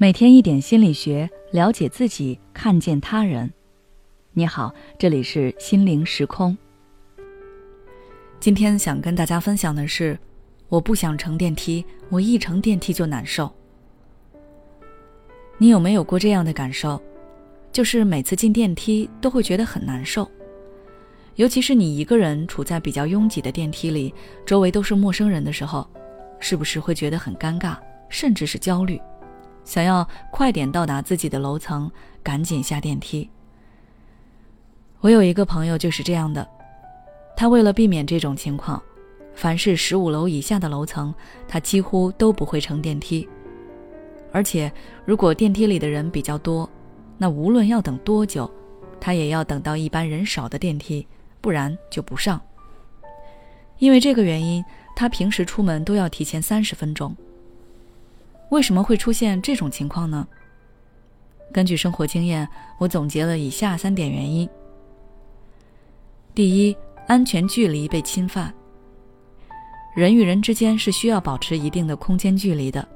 每天一点心理学，了解自己，看见他人。你好，这里是心灵时空。今天想跟大家分享的是，我不想乘电梯，我一乘电梯就难受。你有没有过这样的感受？就是每次进电梯都会觉得很难受，尤其是你一个人处在比较拥挤的电梯里，周围都是陌生人的时候，是不是会觉得很尴尬，甚至是焦虑？想要快点到达自己的楼层，赶紧下电梯。我有一个朋友就是这样的，他为了避免这种情况，凡是十五楼以下的楼层，他几乎都不会乘电梯。而且，如果电梯里的人比较多，那无论要等多久，他也要等到一般人少的电梯，不然就不上。因为这个原因，他平时出门都要提前三十分钟。为什么会出现这种情况呢？根据生活经验，我总结了以下三点原因。第一，安全距离被侵犯。人与人之间是需要保持一定的空间距离的，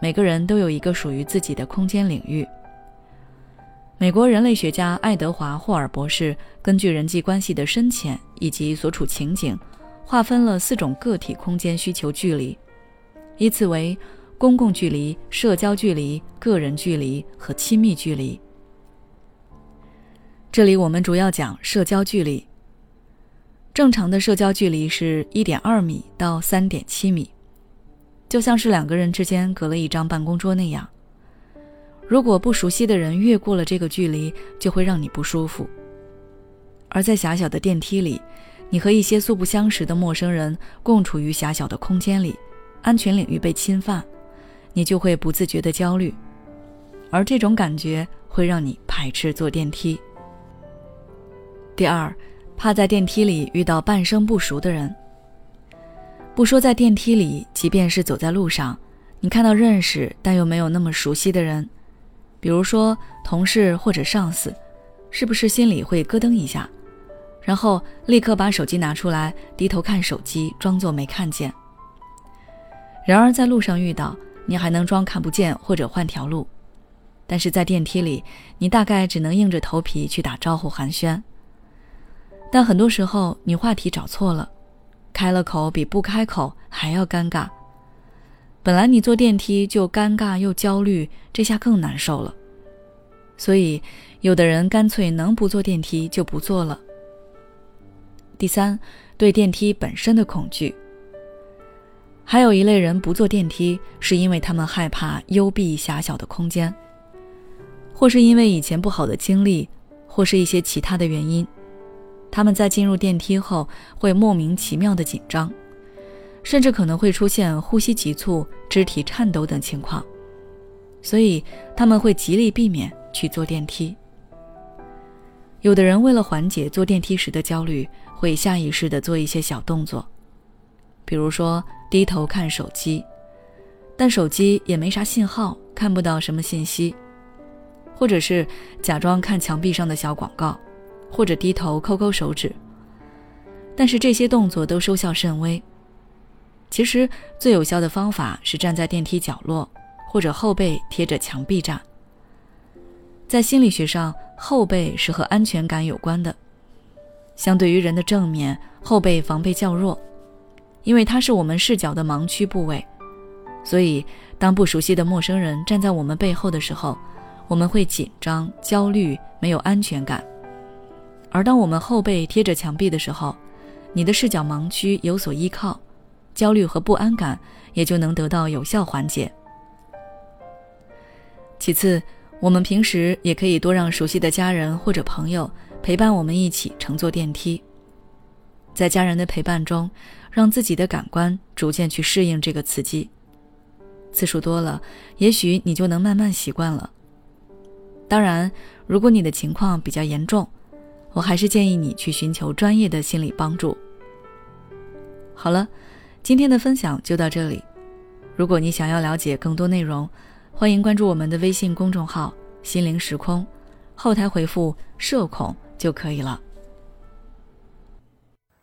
每个人都有一个属于自己的空间领域。美国人类学家爱德华·霍尔博士根据人际关系的深浅以及所处情景，划分了四种个体空间需求距离，依次为。公共距离、社交距离、个人距离和亲密距离。这里我们主要讲社交距离。正常的社交距离是一点二米到三点七米，就像是两个人之间隔了一张办公桌那样。如果不熟悉的人越过了这个距离，就会让你不舒服。而在狭小的电梯里，你和一些素不相识的陌生人共处于狭小的空间里，安全领域被侵犯。你就会不自觉的焦虑，而这种感觉会让你排斥坐电梯。第二，怕在电梯里遇到半生不熟的人。不说在电梯里，即便是走在路上，你看到认识但又没有那么熟悉的人，比如说同事或者上司，是不是心里会咯噔一下，然后立刻把手机拿出来，低头看手机，装作没看见？然而在路上遇到。你还能装看不见或者换条路，但是在电梯里，你大概只能硬着头皮去打招呼寒暄。但很多时候你话题找错了，开了口比不开口还要尴尬。本来你坐电梯就尴尬又焦虑，这下更难受了。所以，有的人干脆能不坐电梯就不坐了。第三，对电梯本身的恐惧。还有一类人不坐电梯，是因为他们害怕幽闭狭小的空间，或是因为以前不好的经历，或是一些其他的原因，他们在进入电梯后会莫名其妙的紧张，甚至可能会出现呼吸急促、肢体颤抖等情况，所以他们会极力避免去坐电梯。有的人为了缓解坐电梯时的焦虑，会下意识的做一些小动作。比如说低头看手机，但手机也没啥信号，看不到什么信息；或者是假装看墙壁上的小广告，或者低头抠抠手指。但是这些动作都收效甚微。其实最有效的方法是站在电梯角落，或者后背贴着墙壁站。在心理学上，后背是和安全感有关的。相对于人的正面，后背防备较弱。因为它是我们视角的盲区部位，所以当不熟悉的陌生人站在我们背后的时候，我们会紧张、焦虑、没有安全感；而当我们后背贴着墙壁的时候，你的视角盲区有所依靠，焦虑和不安感也就能得到有效缓解。其次，我们平时也可以多让熟悉的家人或者朋友陪伴我们一起乘坐电梯。在家人的陪伴中，让自己的感官逐渐去适应这个刺激。次数多了，也许你就能慢慢习惯了。当然，如果你的情况比较严重，我还是建议你去寻求专业的心理帮助。好了，今天的分享就到这里。如果你想要了解更多内容，欢迎关注我们的微信公众号“心灵时空”，后台回复“社恐”就可以了。